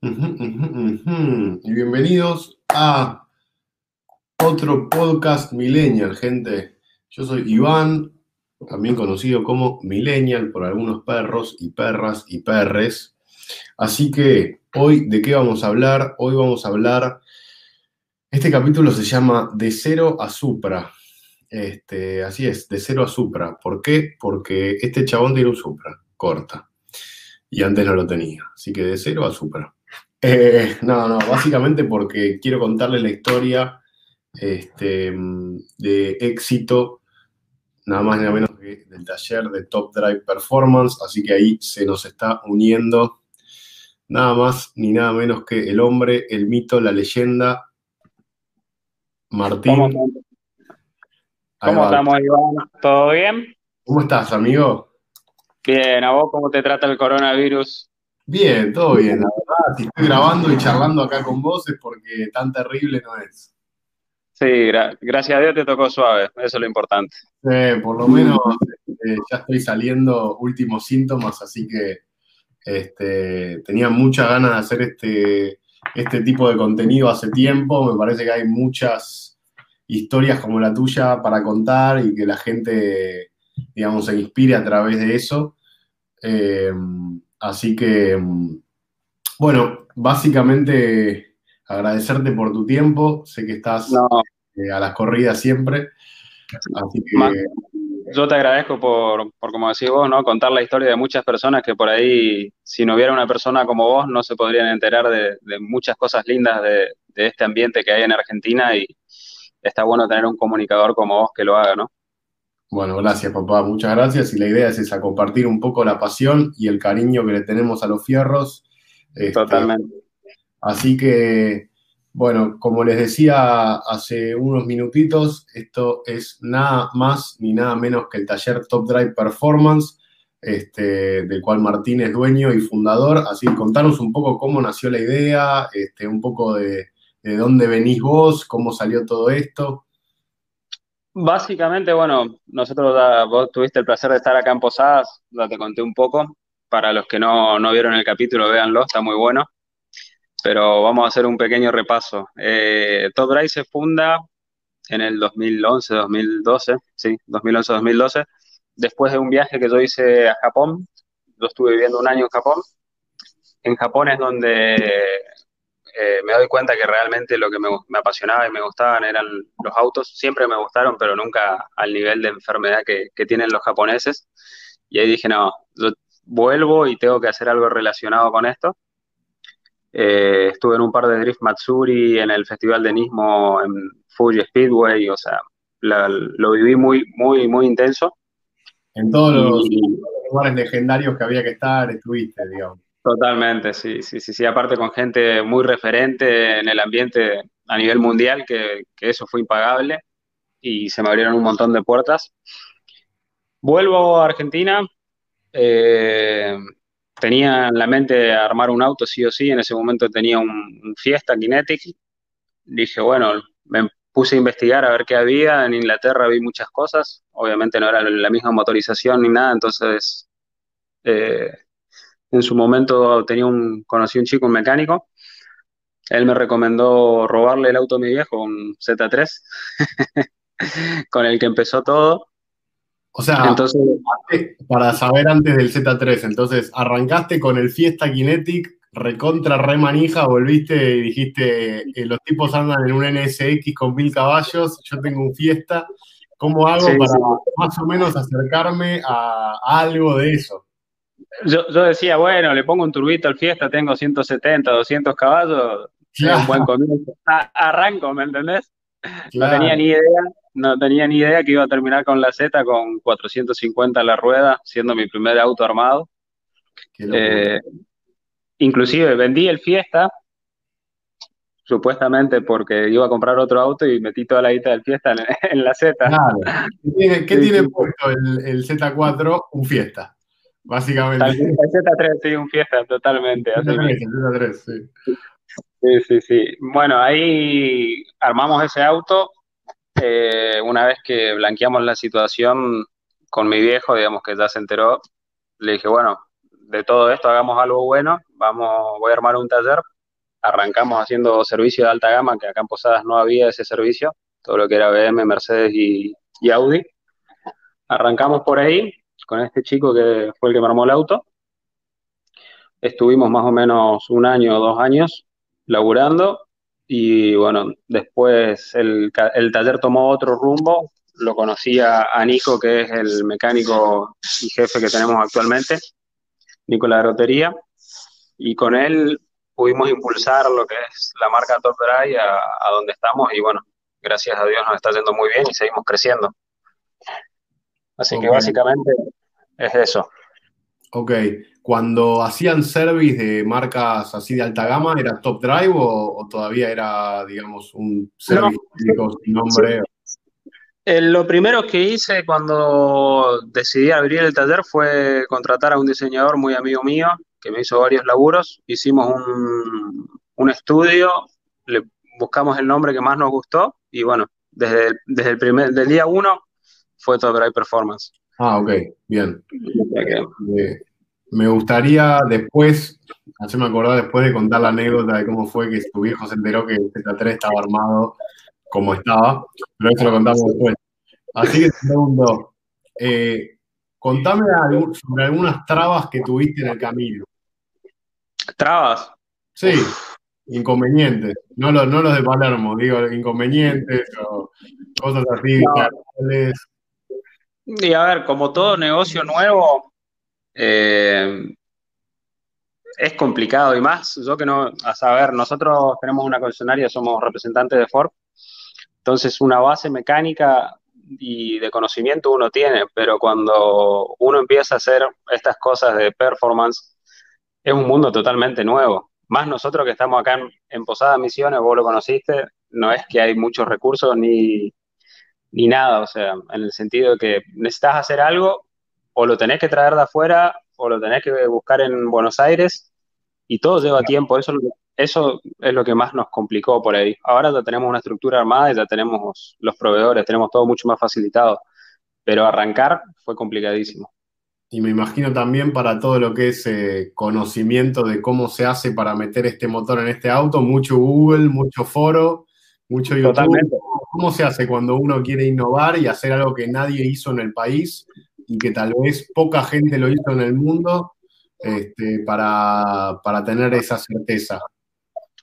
Y bienvenidos a otro podcast Millennial, gente. Yo soy Iván, también conocido como Millennial por algunos perros y perras y perres. Así que hoy, ¿de qué vamos a hablar? Hoy vamos a hablar. Este capítulo se llama De cero a Supra. Este, así es, de cero a Supra. ¿Por qué? Porque este chabón tiene un Supra, corta. Y antes no lo tenía. Así que de cero a Supra. Eh, no, no, básicamente porque quiero contarle la historia este, de éxito, nada más ni nada menos que del taller de Top Drive Performance, así que ahí se nos está uniendo nada más ni nada menos que el hombre, el mito, la leyenda, Martín. ¿Cómo, estamos, Iván? ¿Todo bien? ¿Cómo estás, amigo? Bien, ¿a vos cómo te trata el coronavirus? Bien, todo bien, la verdad. Si estoy grabando y charlando acá con vos es porque tan terrible no es. Sí, gra- gracias a Dios te tocó suave, eso es lo importante. Eh, por lo menos eh, ya estoy saliendo últimos síntomas, así que este, tenía muchas ganas de hacer este, este tipo de contenido hace tiempo. Me parece que hay muchas historias como la tuya para contar y que la gente, digamos, se inspire a través de eso. Eh, así que, mm, bueno, básicamente agradecerte por tu tiempo. Sé que estás No, eh, a las corridas siempre. Así que, yo te agradezco por, por, como decís vos, ¿no? Contar la historia de muchas personas que por ahí, si no hubiera una persona como vos, no se podrían enterar de, de muchas cosas lindas de, de este ambiente que hay en Argentina y está bueno tener un comunicador como vos que lo haga, ¿no? Bueno, gracias, papá. Muchas gracias. Y la idea es esa, compartir un poco la pasión y el cariño que le tenemos a los fierros. Este, Totalmente. Así que, bueno, como les decía hace unos minutitos, esto es nada más ni nada menos que el taller Top Drive Performance, este, del cual Martín es dueño y fundador. Así que contanos un poco cómo nació la idea, este, un poco de, de dónde venís vos, cómo salió todo esto. Básicamente, bueno, nosotros, vos tuviste el placer de estar acá en Posadas, ya te conté un poco. Para los que no, no vieron el capítulo, véanlo, está muy bueno. Pero vamos a hacer un pequeño repaso. Eh, Top se funda en el 2011, 2012, sí, 2011, 2012, después de un viaje que yo hice a Japón. Yo estuve viviendo un año en Japón. En Japón es donde eh, me doy cuenta que realmente lo que me, me apasionaba y me gustaban eran los autos. Siempre me gustaron, pero nunca al nivel de enfermedad que, que tienen los japoneses. Y ahí dije, no, yo vuelvo y tengo que hacer algo relacionado con esto. Eh, estuve en un par de Drift Matsuri, en el Festival de Nismo, en Fuji Speedway, o sea, la- lo viví muy, muy, muy intenso. En todos los Y lugares legendarios que había que estar, estuviste, digamos. Totalmente, sí, sí, sí, sí, aparte con gente muy referente en el ambiente a nivel mundial, que, que eso fue impagable y se me abrieron un montón de puertas. Vuelvo a Argentina, eh, tenía en la mente armar un auto sí o sí, en ese momento tenía un, Fiesta Kinetic, dije, bueno, me puse a investigar a ver qué había. En Inglaterra vi muchas cosas. Obviamente no era la misma motorización ni nada, entonces eh, en su momento tenía un, conocí un chico, un mecánico. Él me recomendó robarle el auto a mi viejo, un Z3, con el que empezó todo. O sea, Entonces, para saber antes del Z3, entonces arrancaste con el Fiesta Kinetic, recontra re manija, volviste y dijiste, eh, los tipos andan en un NSX con mil caballos, yo tengo un Fiesta, ¿cómo hago Sí, para sí. más o menos acercarme a, a algo de eso? Yo, yo decía, bueno, le pongo un turbito al Fiesta, tengo 170, 200 caballos, es un buen Claro, comienzo. A- arranco, ¿me entendés? No tenía claro, ni idea, no tenía ni idea que iba a terminar con la Z con 450 a la rueda, siendo mi primer auto armado. Eh, inclusive vendí el Fiesta, supuestamente porque iba a comprar otro auto y metí toda la guita del Fiesta en, en la Z. Claro. ¿Qué tiene, qué puesto el, el Z4? Un Fiesta, básicamente. El Z3, sí, un Fiesta, totalmente, El así Z3, mismo. el Z3, sí. Sí, sí, sí. Bueno, ahí armamos ese auto. eh, una vez que blanqueamos la situación con mi viejo, digamos que ya se enteró, le dije, bueno, de todo esto hagamos algo bueno, vamos, voy a armar un taller, arrancamos haciendo servicio de alta gama, que acá en Posadas no había ese servicio, todo lo que era BM, Mercedes y, y Audi. Arrancamos por ahí con este chico que fue el que me armó el auto. Estuvimos más o menos un año o dos años laburando y bueno, después el, el taller tomó otro rumbo. Lo conocí a, Nico, que es el mecánico y jefe que tenemos actualmente, Nico La Grotería, y con él pudimos impulsar lo que es la marca Top Drive a, a donde estamos y bueno, gracias a Dios nos está yendo muy bien y seguimos creciendo. Así que básicamente es eso. Ok, cuando hacían service de marcas así de alta gama, ¿era Top Drive o, todavía era, digamos, un service sin nombre? Eh, lo primero que hice cuando decidí abrir el taller fue contratar a un diseñador muy amigo mío que me hizo varios laburos. Hicimos un, un estudio, le buscamos el nombre que más nos gustó y bueno, desde, desde el primer, del día uno fue Top Drive Performance. Ah, ok, bien. Eh, me gustaría después, hacerme acordar después de contar la anécdota de cómo fue que tu viejo se enteró que el Z3 estaba armado como estaba, pero eso lo contamos después. Así que segundo, eh, contame sobre algunas trabas que tuviste en el camino. ¿Trabas? Sí, inconvenientes. No los, no los de Palermo, digo, inconvenientes o cosas así. Y a ver, como todo negocio nuevo, eh, es complicado y más, yo que no, a saber, nosotros tenemos una concesionaria, somos representantes de Ford, entonces una base mecánica y de conocimiento uno tiene, pero cuando uno empieza a hacer estas cosas de performance, es un mundo totalmente nuevo. Más nosotros que estamos acá en, en Posada Misiones, vos lo conociste, no es que hay muchos recursos ni, ni nada, o sea, en el sentido de que necesitas hacer algo, o lo tenés que traer de afuera, o lo tenés que buscar en Buenos Aires, y todo lleva tiempo, eso, eso es lo que más nos complicó por ahí. Ahora ya tenemos una estructura armada y ya tenemos los proveedores, tenemos todo mucho más facilitado, pero arrancar fue complicadísimo. Y me imagino también para todo lo que es eh, conocimiento de cómo se hace para meter este motor en este auto, mucho Google, mucho foro, mucho YouTube. Totalmente. ¿Cómo se hace cuando uno quiere innovar y hacer algo que nadie hizo en el país y que tal vez poca gente lo hizo en el mundo este, para, tener esa certeza?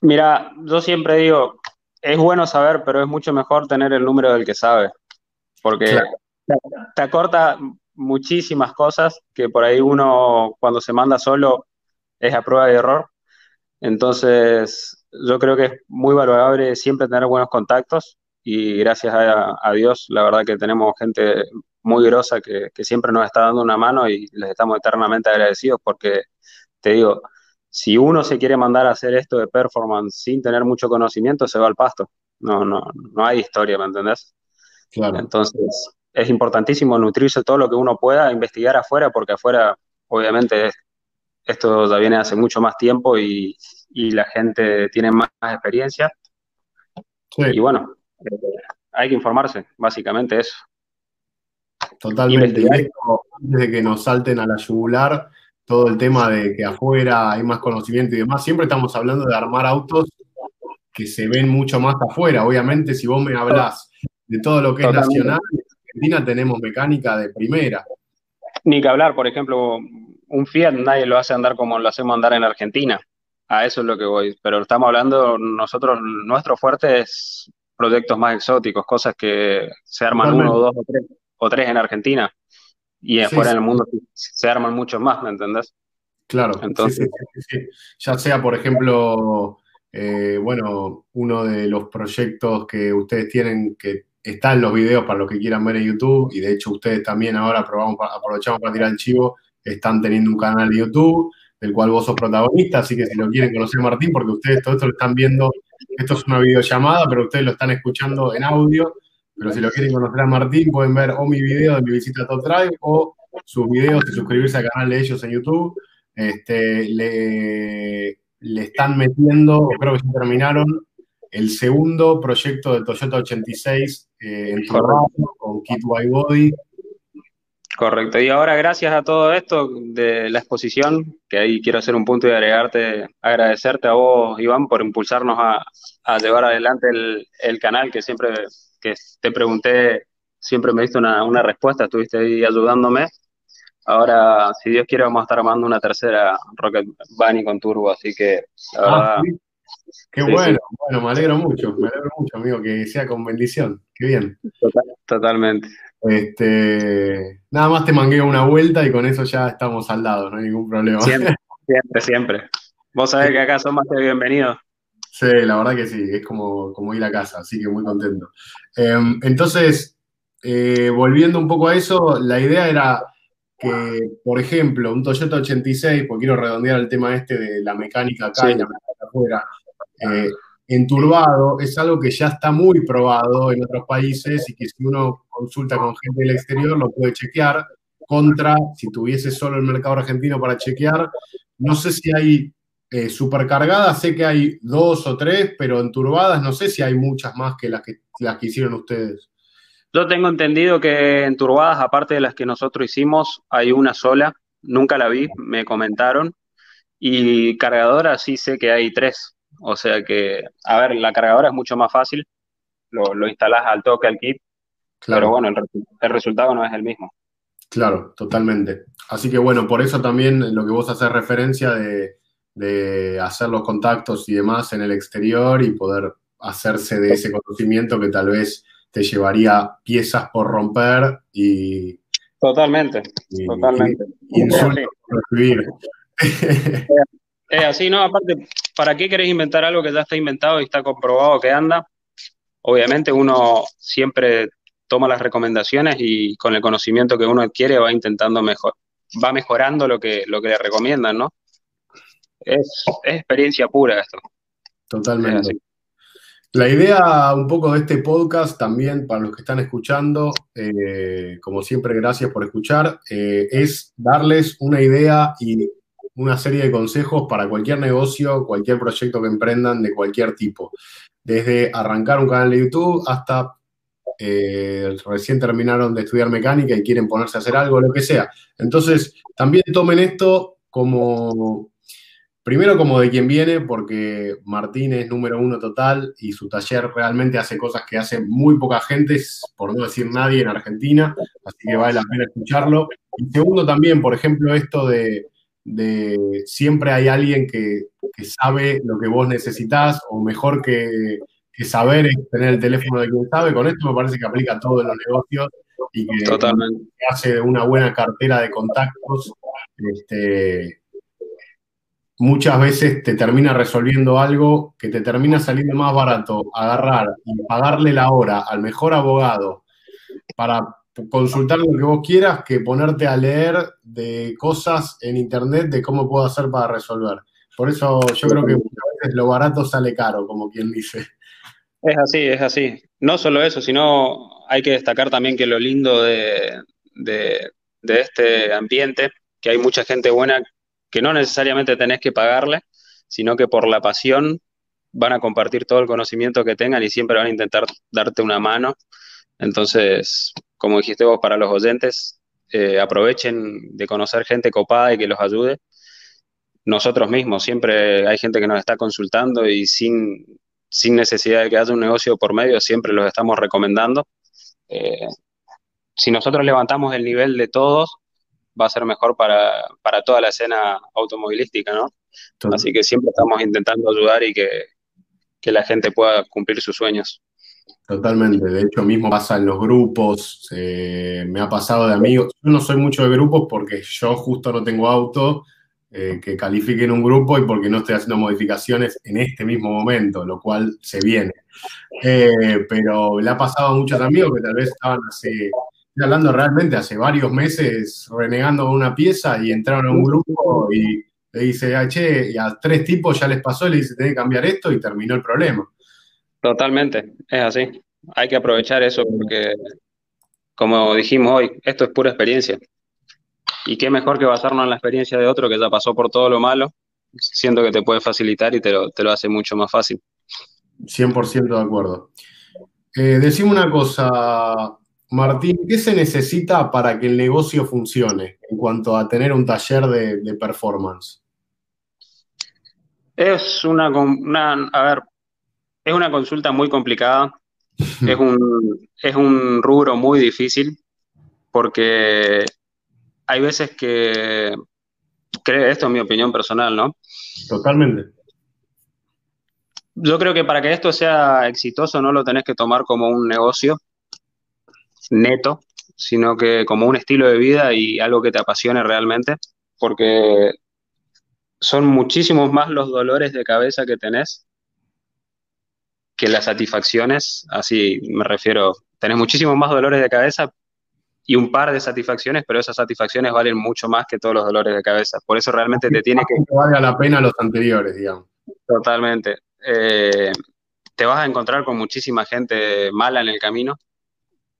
Mira, yo siempre digo, es bueno saber, pero es mucho mejor tener el número del que sabe, porque te acorta muchísimas cosas que por ahí uno cuando se manda solo es a prueba de error. Entonces, yo creo que es muy valorable siempre tener buenos contactos y gracias a, Dios, la verdad que tenemos gente muy grosa que, siempre nos está dando una mano y les estamos eternamente agradecidos porque, te digo, si uno se quiere mandar a hacer esto de performance sin tener mucho conocimiento, se va al pasto. No, no, no hay historia, ¿me entendés? Claro. Entonces, es importantísimo nutrirse todo lo que uno pueda, investigar afuera, porque afuera, obviamente, esto ya viene hace mucho más tiempo y, y la gente tiene más, experiencia. Y bueno, hay que informarse, básicamente eso. Totalmente. Y antes de que nos salten a la yugular, todo el tema de que afuera hay más conocimiento y demás, siempre estamos hablando de armar autos que se ven mucho más afuera. Obviamente, si vos me hablas de todo lo que es nacional, en Argentina tenemos mecánica de primera. Ni que hablar, por ejemplo, un Fiat nadie lo hace andar como lo hacemos andar en Argentina. A eso es lo que voy. Pero estamos hablando, nosotros, nuestro fuerte es proyectos más exóticos, cosas que se arman uno o dos o tres, o tres en Argentina. Y afuera en el mundo se arman muchos más, ¿me entendés? Claro, Entonces, ya sea, por ejemplo, eh, bueno, uno de los proyectos que ustedes tienen que está en los videos para los que quieran ver en YouTube, y de hecho ustedes también ahora aprovechamos para tirar el chivo, están teniendo un canal de YouTube del cual vos sos protagonista, así que si lo quieren conocer Martín, porque ustedes todo esto lo están viendo, esto es una videollamada, pero ustedes lo están escuchando en audio, pero si lo quieren conocer a Martín, pueden ver o mi video de mi visita a Top Drive o sus videos y suscribirse al canal de ellos en YouTube. Este, le, le están metiendo, creo que ya terminaron, el segundo proyecto del Toyota 86 eh, en Toronto con Kit White Body. Correcto. Y ahora, gracias a todo esto de la exposición, que ahí quiero hacer un punto y agregarte, agradecerte a vos, Iván, por impulsarnos a, llevar adelante el, canal, que siempre que te pregunté, siempre me diste una, una respuesta, estuviste ahí ayudándome. Ahora, si Dios quiere, vamos a estar armando una tercera Rocket Bunny con turbo, así que la ah, Qué bueno, bueno, me alegro mucho, me alegro mucho, amigo, que sea con bendición. Qué bien. totalmente. Este, nada más te mangueo una vuelta y con eso ya estamos al lado, no hay ningún problema. Siempre, siempre, siempre. Vos sabés que acá son más que bienvenidos. Sí, la verdad que sí, es como, como ir a casa, así que muy contento. Em, entonces, eh, volviendo un poco a eso, la idea era que, por ejemplo, un Toyota 86, porque quiero redondear el tema este de la mecánica acá y la mecánica afuera, eh, enturbado es algo que ya está muy probado en otros países y que si uno consulta con gente del exterior lo puede chequear contra si tuviese solo el mercado argentino para chequear. No sé si hay eh, supercargadas, sé que hay dos o tres, pero enturbadas no sé si hay muchas más que las que, las que hicieron ustedes. Yo tengo entendido que enturbadas, aparte de las que nosotros hicimos, hay una sola. Nunca la vi, me comentaron. Y cargadoras sí sé que hay tres. O sea que, a ver, la cargadora es mucho más fácil, lo, lo instalás al toque al kit, pero bueno, el, resultado no es el mismo. Claro, totalmente. Así que bueno, por eso también lo que vos haces referencia de, de hacer los contactos y demás en el exterior y poder hacerse de ese conocimiento que tal vez te llevaría piezas por romper y... Totalmente, totalmente. Y, Es así, ¿no? Aparte, ¿para qué querés inventar algo que ya está inventado y está comprobado que anda? Obviamente uno siempre toma las recomendaciones y con el conocimiento que uno adquiere va intentando mejor, va mejorando lo que, lo que le recomiendan, ¿no? Es, experiencia pura esto. Totalmente. La idea un poco de este podcast también para los que están escuchando, eh, como siempre gracias por escuchar, eh, es darles una idea y una serie de consejos para cualquier negocio, cualquier proyecto que emprendan de cualquier tipo. Desde arrancar un canal de YouTube hasta eh, recién terminaron de estudiar mecánica y quieren ponerse a hacer algo, lo que sea. Entonces, también tomen esto como, primero como de quien viene, porque Martín es número uno total y su taller realmente hace cosas que hace muy poca gente, por no decir nadie en Argentina, así que vale la pena escucharlo. Y segundo también, por ejemplo, esto de de siempre hay alguien que, sabe lo que vos necesitas o mejor que, saber es tener el teléfono de quien sabe. Con esto me parece que aplica a todos los negocios y que, hace una buena cartera de contactos. Este, muchas veces te termina resolviendo algo que te termina saliendo más barato agarrar y pagarle la hora al mejor abogado para consultar lo que vos quieras que ponerte a leer de cosas en internet de cómo puedo hacer para resolver. Por eso yo creo que muchas veces lo barato sale caro, como quien dice. Es así, es así. No solo eso, sino hay que destacar también que lo lindo de, de, este ambiente, que hay mucha gente buena que no necesariamente tenés que pagarle, sino que por la pasión van a compartir todo el conocimiento que tengan y siempre van a intentar darte una mano. Entonces, como dijiste vos, para los oyentes, eh, aprovechen de conocer gente copada y que los ayude. Nosotros mismos, siempre hay gente que nos está consultando y sin, sin necesidad de que haya un negocio por medio, siempre los estamos recomendando. Eh, si nosotros levantamos el nivel de todos, va a ser mejor para, toda la escena automovilística, ¿no? Así que siempre estamos intentando ayudar y que, que la gente pueda cumplir sus sueños. Totalmente, de hecho mismo pasa en los grupos, me ha pasado de amigos, yo no soy mucho de grupos porque yo justo no tengo auto eh, que califique en un grupo y porque no estoy haciendo modificaciones en este mismo momento, lo cual se viene. Eh, pero le ha pasado a muchos amigos que tal vez estaban hace, hablando realmente hace varios meses renegando una pieza y entraron a un grupo y le dice, ah, che, y a tres tipos ya les pasó, le dice, tenés que cambiar esto y terminó el problema. Totalmente, es así. Hay que aprovechar eso porque, como dijimos hoy, esto es pura experiencia. Y qué mejor que basarnos en la experiencia de otro que ya pasó por todo lo malo, siento que te puede facilitar y te lo, te lo hace mucho más fácil. 100% de acuerdo. Eh, decime una cosa, Martín, ¿qué se necesita para que el negocio funcione en cuanto a tener un taller de, performance? Es una, a ver, es una consulta muy complicada, es, un, es un rubro muy difícil porque hay veces que, esto es mi opinión personal, ¿no? Totalmente. Yo creo que para que esto sea exitoso no lo tenés que tomar como un negocio neto, sino que como un estilo de vida y algo que te apasione realmente, porque son muchísimos más los dolores de cabeza que tenés que las satisfacciones, así me refiero, tenés muchísimos más dolores de cabeza y un par de satisfacciones, pero esas satisfacciones valen mucho más que todos los dolores de cabeza. Por eso realmente te tiene que... valga la pena los anteriores, digamos. Totalmente. Eh, te vas a encontrar con muchísima gente mala en el camino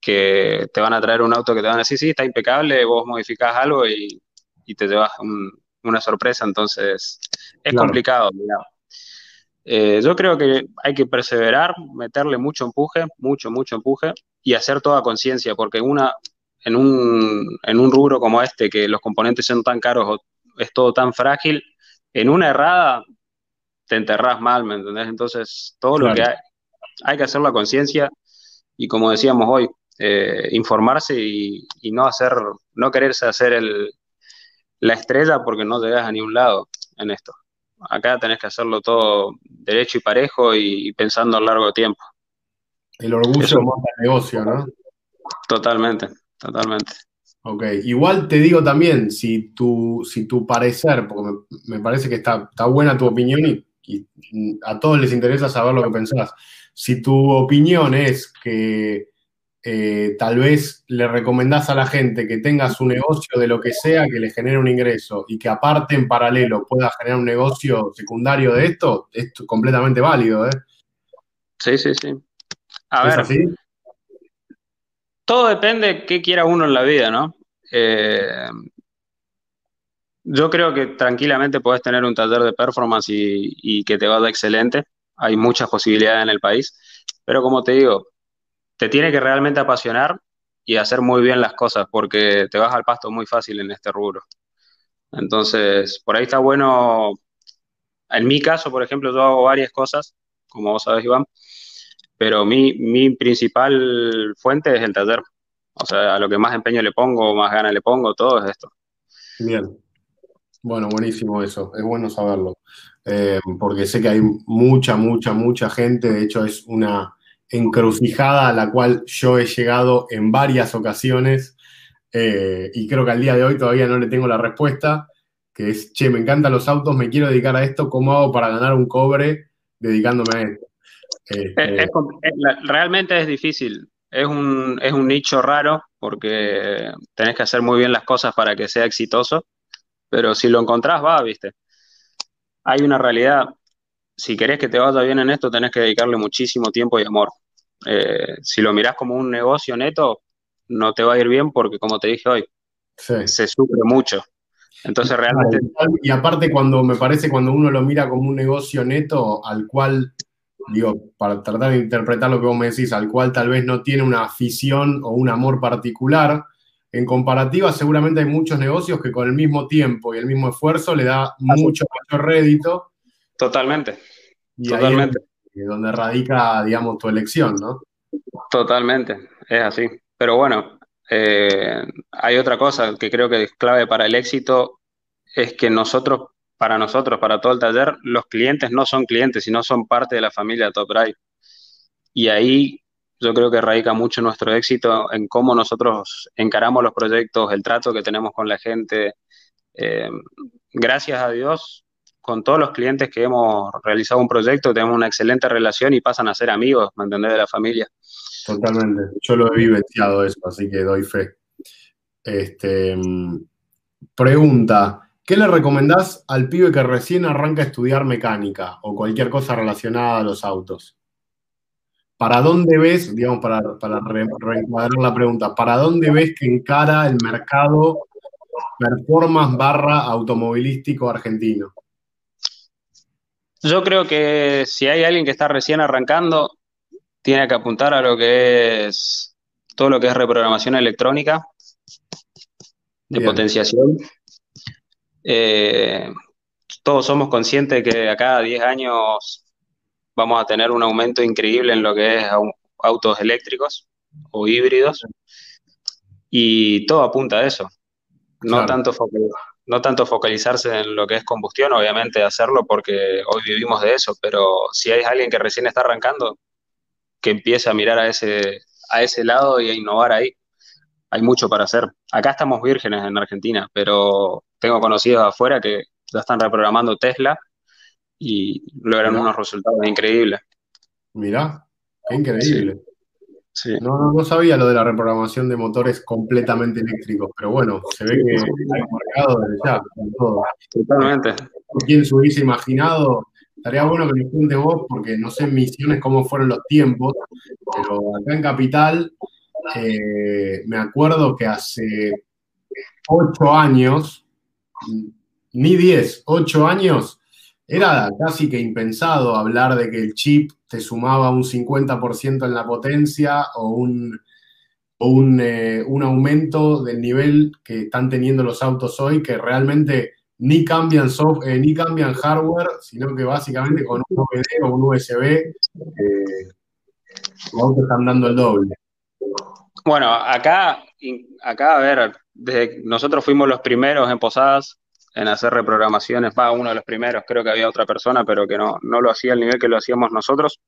que te van a traer un auto que te van a decir, sí, está impecable, vos modificás algo y, te llevas una sorpresa, entonces es complicado. Eh, yo creo que hay que perseverar, meterle mucho empuje, mucho, mucho empuje y hacer toda conciencia, porque una, en, un, en un rubro como este, que los componentes son tan caros o es todo tan frágil, en una errada te enterrás mal, ¿me entendés? Entonces, todo lo que hay, hay que hacer la conciencia y como decíamos hoy, eh, informarse y, no hacer, no quererse hacer el, la estrella porque no llegas a ningún lado en esto. Acá tenés que hacerlo todo derecho y parejo y, pensando a largo tiempo. El orgullo monta el negocio, ¿no? Totalmente, totalmente. Ok, igual te digo también, si tu, si tu parecer, porque me, parece que está, está, buena tu opinión y, a todos les interesa saber lo que pensás, si tu opinión es que eh, tal vez le recomendás a la gente que tenga su negocio de lo que sea, que le genere un ingreso y que aparte en paralelo pueda generar un negocio secundario de esto, es completamente válido. ¿eh? Sí, sí, sí. A ver, todo depende de qué quiera uno en la vida, ¿no? Eh, yo creo que tranquilamente puedes tener un taller de performance y, y que te vaya excelente. Hay muchas posibilidades en el país, pero como te digo, te tiene que realmente apasionar y hacer muy bien las cosas, porque te vas al pasto muy fácil en este rubro. Entonces, por ahí está bueno, en mi caso, por ejemplo, yo hago varias cosas, como vos sabés, Iván, pero mi, mi principal fuente es el taller. O sea, a lo que más empeño le pongo, más ganas le pongo, todo es esto. Bien. Bueno, buenísimo eso, es bueno saberlo, eh, porque sé que hay mucha, mucha, mucha gente, de hecho es una, encrucijada a la cual yo he llegado en varias ocasiones eh, y creo que al día de hoy todavía no le tengo la respuesta, que es, che, me encantan los autos, me quiero dedicar a esto, ¿cómo hago para ganar un cobre dedicándome a esto? Este, realmente es difícil, es un, es un nicho raro porque tenés que hacer muy bien las cosas para que sea exitoso, pero si lo encontrás va, viste. Hay una realidad, si querés que te vaya bien en esto, tenés que dedicarle muchísimo tiempo y amor. Eh, si lo mirás como un negocio neto, no te va a ir bien porque, como te dije hoy, se sufre mucho. Entonces, realmente. Y aparte, cuando me parece, cuando uno lo mira como un negocio neto, al cual, digo, para tratar de interpretar lo que vos me decís, al cual tal vez no tiene una afición o un amor particular, en comparativa, seguramente hay muchos negocios que con el mismo tiempo y el mismo esfuerzo le da mucho mayor rédito Totalmente. Y Totalmente. es donde radica, digamos, tu elección, ¿no? Totalmente, es así. Pero bueno, eh, hay otra cosa que creo que es clave para el éxito, es que nosotros, para nosotros, para todo el taller, los clientes no son clientes, sino son parte de la familia Top Drive. Y ahí yo creo que radica mucho nuestro éxito en cómo nosotros encaramos los proyectos, el trato que tenemos con la gente. Eh, gracias a Dios, con todos los clientes que hemos realizado un proyecto, tenemos una excelente relación y pasan a ser amigos, ¿me entendés? De la familia. Totalmente. Yo lo he vivenciado eso, así que doy fe. Este, pregunta, ¿qué le recomendás al pibe que recién arranca a estudiar mecánica o cualquier cosa relacionada a los autos? ¿Para dónde ves, digamos, para, para reencuadrar la pregunta, ¿para dónde ves que encara el mercado performance barra automovilístico argentino? Yo creo que si hay alguien que está recién arrancando, tiene que apuntar a lo que es todo lo que es reprogramación electrónica, de potenciación. Eh, todos somos conscientes que a cada 10 años vamos a tener un aumento increíble en lo que es autos eléctricos o híbridos y todo apunta a eso. No, tanto no tanto focalizarse en lo que es combustión, obviamente hacerlo porque hoy vivimos de eso, pero si hay alguien que recién está arrancando, que empiece a mirar a ese, a ese lado y a innovar ahí. Hay mucho para hacer. Acá estamos vírgenes en Argentina, pero tengo conocidos afuera que ya están reprogramando Tesla y logran unos resultados increíbles. Mirá, qué increíble. No, no, sabía lo de la reprogramación de motores completamente eléctricos, pero bueno, se ve que hay mercado desde ya. Totalmente. ¿Quién se hubiese imaginado? Estaría bueno que me cuente vos, porque no sé en Misiones cómo fueron los tiempos, pero acá en Capital eh, me acuerdo que hace ocho años, ni diez, ocho años, era casi que impensado hablar de que el chip te sumaba un 50% en la potencia o un, eh, un, aumento del nivel que están teniendo los autos hoy, que realmente ni cambian, software, eh, ni cambian hardware, sino que básicamente con un OBD o un USB eh, los autos están dando el doble. Bueno, acá, acá a ver, nosotros fuimos los primeros en Posadas en hacer reprogramaciones, va uno de los primeros, creo que había otra persona, pero que no, no lo hacía al nivel que lo hacíamos nosotros.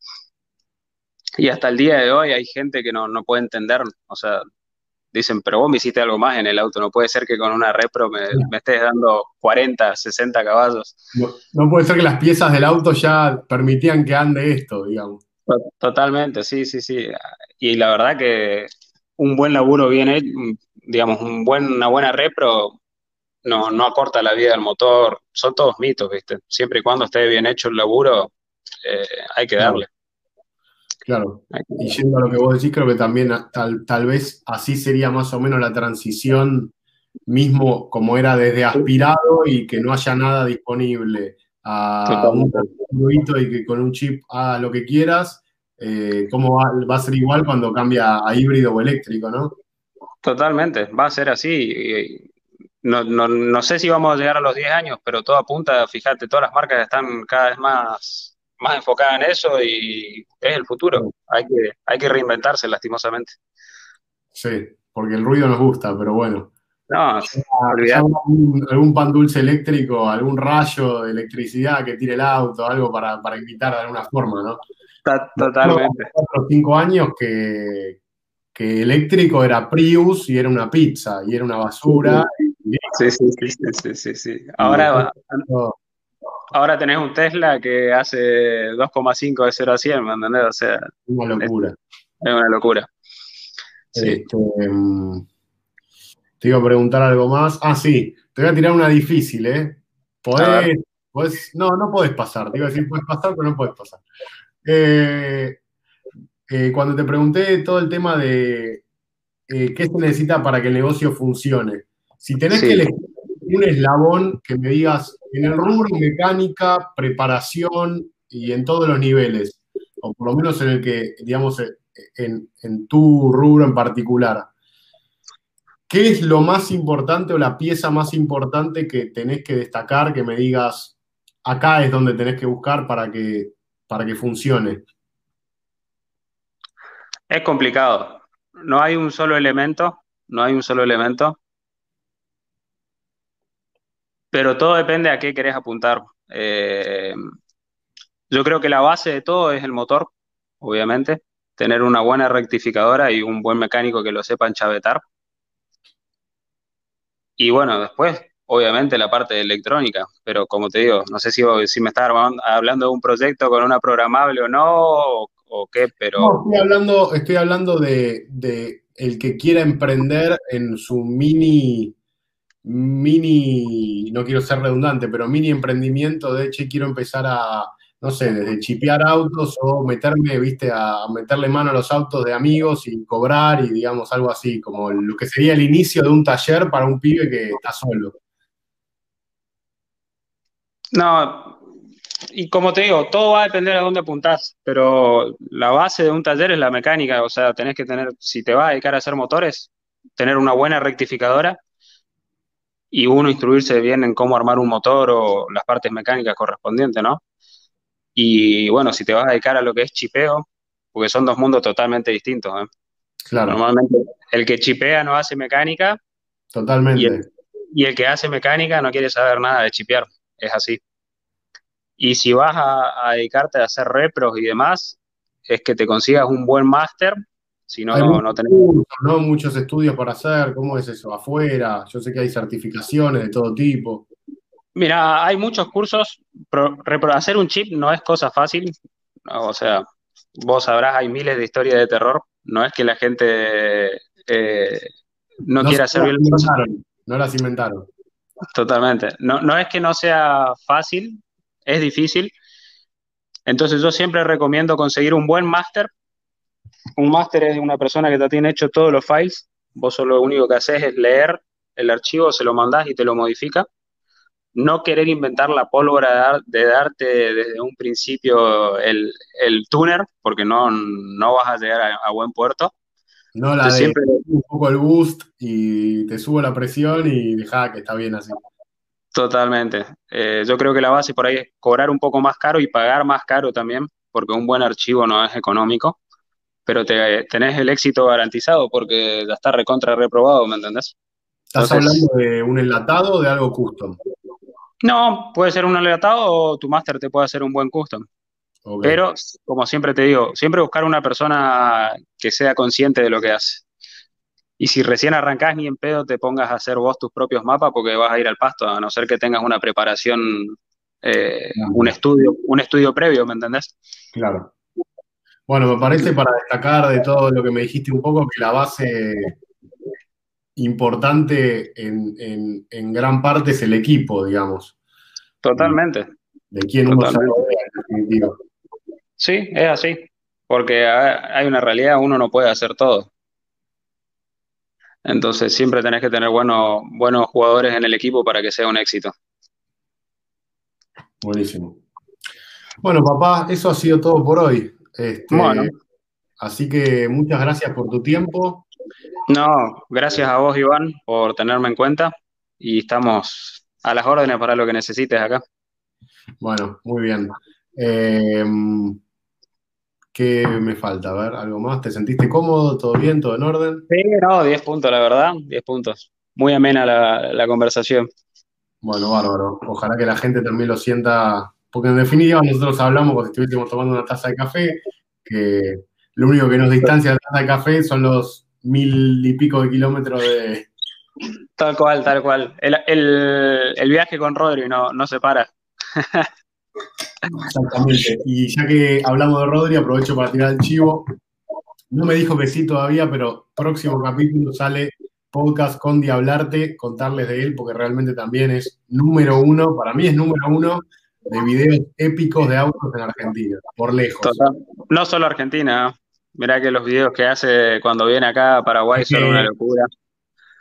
Y hasta el día de hoy hay gente que no, puede entender, o sea, dicen, pero vos me hiciste algo más en el auto, no puede ser que con una repro me, estés dando 40, 60 caballos. No, puede ser que las piezas del auto ya permitían que ande esto, digamos. Totalmente, sí, sí, sí. Y la verdad que un buen laburo bien hecho, digamos, un buen, una buena repro no, no acorta la vida del motor, son todos mitos, ¿viste? Siempre y cuando esté bien hecho el laburo, eh, hay que darle. Claro. Y yendo a lo que vos decís, creo que también tal, tal vez así sería más o menos la transición mismo como era desde aspirado y que no haya nada disponible a un fluido y que con un chip haga lo que quieras, eh, ¿cómo va, va, a ser igual cuando cambia a híbrido o eléctrico, no? Totalmente, va a ser así no, no, no, sé si vamos a llegar a los 10 años, pero todo apunta, fíjate, todas las marcas están cada vez más, más enfocadas en eso y es el futuro. Hay que, hay que reinventarse, lastimosamente. Sí, porque el ruido nos gusta, pero bueno. No, algún, algún, pan dulce eléctrico, algún rayo de electricidad que tire el auto, algo para, para invitar de alguna forma, ¿no? Totalmente. Cuatro o cinco años que, que eléctrico era Prius y era una pizza y era una basura. Sí, sí, sí, sí, sí, Ahora, ahora tenés un Tesla que hace 2,5 de 0 a 100, ¿me entendés? O sea, una locura. Es, una locura. Sí. Este, em, te iba a preguntar algo más. Ah, sí, te voy a tirar una difícil, ¿eh? Podés, no, no podés pasar. Te iba a decir, puedes pasar, pero no podés pasar. Eh, eh, cuando te pregunté todo el tema de eh, qué se necesita para que el negocio funcione, si tenés que elegir un eslabón que me digas en el rubro mecánica, preparación y en todos los niveles, o por lo menos en el que, digamos, eh, en, en tu rubro en particular, ¿qué es lo más importante o la pieza más importante que tenés que destacar, que me digas, acá es donde tenés que buscar para que, para que funcione? Es complicado. No hay un solo elemento, no hay un solo elemento. Pero todo depende a qué querés apuntar. Eh, yo creo que la base de todo es el motor, obviamente. Tener una buena rectificadora y un buen mecánico que lo sepa enchavetar. Y bueno, después, obviamente, la parte de electrónica. Pero como te digo, no sé si, si me estás hablando de un proyecto con una programable o no, o qué, pero... No, estoy hablando, estoy hablando de, el que quiera emprender en su mini, mini, no quiero ser redundante, pero mini emprendimiento de, hecho quiero empezar a, no sé, desde chipear autos o meterme, viste, a meterle mano a los autos de amigos y cobrar y digamos algo así, como lo que sería el inicio de un taller para un pibe que está solo. No, y como te digo, todo va a depender de dónde apuntás, pero la base de un taller es la mecánica, o sea, tenés que tener, si te vas a dedicar a hacer motores, tener una buena rectificadora y uno instruirse bien en cómo armar un motor o las partes mecánicas correspondientes, ¿no? Y bueno, si te vas a dedicar a lo que es chipeo, porque son dos mundos totalmente distintos, ¿eh? Claro. Normalmente el que chipea no hace mecánica. Totalmente. Y el, y el que hace mecánica no quiere saber nada de chipear, es así. Y si vas a, a, dedicarte a hacer repros y demás, es que te consigas un buen máster, si no, no, no tenés... ¿no? Muchos estudios para hacer, ¿cómo es eso? Afuera, yo sé que hay certificaciones de todo tipo. Mira, hay muchos cursos, hacer un chip no es cosa fácil, o sea, vos sabrás, hay miles de historias de terror, no es que la gente eh, no, no, quiera hacer bien. No las inventaron. Totalmente. No, no es que no sea fácil, es difícil. Entonces yo siempre recomiendo conseguir un buen máster. Un máster es una persona que te tiene hecho todos los files. Vos solo lo único que haces es leer el archivo, se lo mandás y te lo modifica. No querer inventar la pólvora de, darte desde un principio el, el tuner, porque no, no, vas a llegar a, a buen puerto. No la de siempre... un poco el boost y te subo la presión y deja que está bien así. Totalmente. Eh, yo creo que la base por ahí es cobrar un poco más caro y pagar más caro también, porque un buen archivo no es económico, pero te, tenés el éxito garantizado porque ya está recontra reprobado, ¿me entendés? ¿Estás Entonces, hablando de un enlatado o de algo custom? No, puede ser un enlatado o tu máster te puede hacer un buen custom. Okay. Pero, como siempre te digo, siempre buscar una persona que sea consciente de lo que hace. Y si recién arrancás, ni en pedo te pongas a hacer vos tus propios mapas porque vas a ir al pasto, a no ser que tengas una preparación, eh, claro. un, estudio, un estudio previo, ¿me entendés? Claro. Bueno, me parece para destacar de todo lo que me dijiste un poco que la base importante en, en, en gran parte es el equipo, digamos. Totalmente. De quién uno definitiva. Sí, es así. Porque hay una realidad, uno no puede hacer todo. Entonces siempre tenés que tener buenos, buenos jugadores en el equipo para que sea un éxito. Buenísimo. Bueno, papá, eso ha sido todo por hoy. Este, bueno. Así que muchas gracias por tu tiempo. No, gracias a vos, Iván, por tenerme en cuenta y estamos a las órdenes para lo que necesites acá. Bueno, muy bien. Eh, ¿Qué me falta? A ver, ¿algo más? ¿Te sentiste cómodo? ¿Todo bien? ¿Todo en orden? Sí, no, 10 puntos, la verdad, 10 puntos. Muy amena la, la, conversación. Bueno, bárbaro. Ojalá que la gente también lo sienta, porque en definitiva nosotros hablamos cuando estuviésemos tomando una taza de café, que lo único que nos distancia de la taza de café son los mil y pico de kilómetros de... Tal cual, tal cual. El, el, el viaje con Rodri no, no se para. Exactamente. Y ya que hablamos de Rodri, aprovecho para tirar el chivo. No me dijo que sí todavía, pero próximo capítulo sale podcast con Diablarte, contarles de él, porque realmente también es número uno, para mí es número uno de videos épicos de autos en Argentina, por lejos. Total. No solo Argentina, mirá que los videos que hace cuando viene acá a Paraguay son una locura.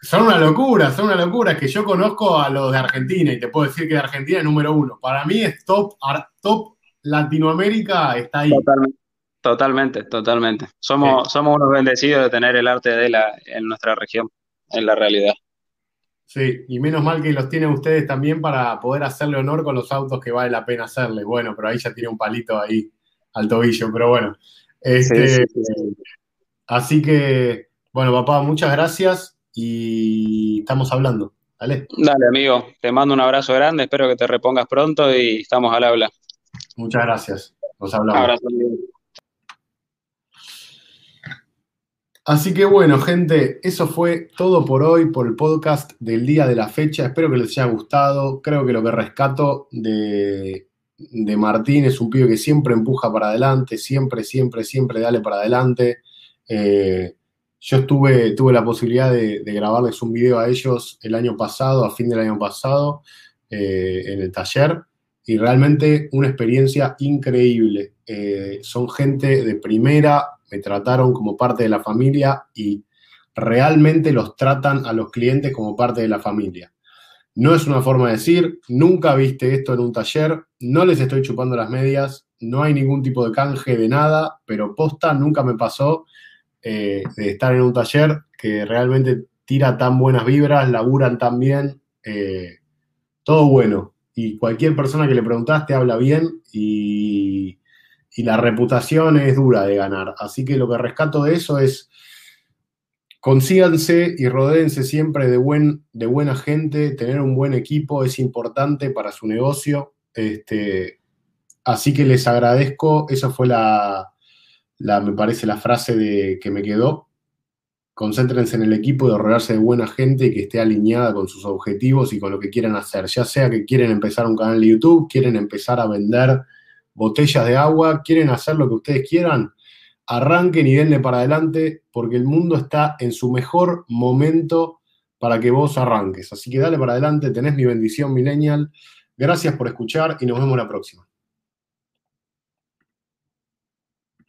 Son una locura, son una locura. Es que yo conozco a los de Argentina y te puedo decir que de Argentina es número uno. Para mí es top, top Latinoamérica, está ahí. Totalmente, totalmente. totalmente. Somos, sí. somos unos bendecidos de tener el arte de la en nuestra región, en la realidad. Sí, y menos mal que los tienen ustedes también para poder hacerle honor con los autos que vale la pena hacerle. Bueno, pero ahí ya tiene un palito ahí al tobillo, pero bueno. Este, sí, sí, así que, bueno, papá, muchas gracias y estamos hablando. ¿vale? Dale, amigo, te mando un abrazo grande, espero que te repongas pronto y estamos al habla. Muchas gracias. Nos hablamos. Abrazo, amigo. Así que bueno, gente, eso fue todo por hoy, por el podcast del día de la fecha. Espero que les haya gustado. Creo que lo que rescato de, de Martín es un pibe que siempre empuja para adelante, siempre, siempre, siempre dale para adelante. Eh, yo estuve, tuve la posibilidad de, de, grabarles un video a ellos el año pasado, a fin del año pasado, eh, en el taller, y realmente una experiencia increíble. Eh, son gente de primera, me trataron como parte de la familia y realmente los tratan a los clientes como parte de la familia. No es una forma de decir, nunca viste esto en un taller, no les estoy chupando las medias, no hay ningún tipo de canje de nada, pero posta nunca me pasó eh, de estar en un taller que realmente tira tan buenas vibras, laburan tan bien, eh, todo bueno. Y cualquier persona que le preguntaste habla bien y, y la reputación es dura de ganar. Así que lo que rescato de eso es consíganse y rodéense siempre de, buen, de buena gente, tener un buen equipo es importante para su negocio. Este, así que les agradezco, esa fue la, la, me parece, la frase de, que me quedó. Concéntrense en el equipo de rodearse de buena gente y que esté alineada con sus objetivos y con lo que quieran hacer. Ya sea que quieren empezar un canal de YouTube, quieren empezar a vender botellas de agua, quieren hacer lo que ustedes quieran, arranquen y denle para adelante porque el mundo está en su mejor momento para que vos arranques. Así que dale para adelante, tenés mi bendición millennial. Gracias por escuchar y nos vemos la próxima.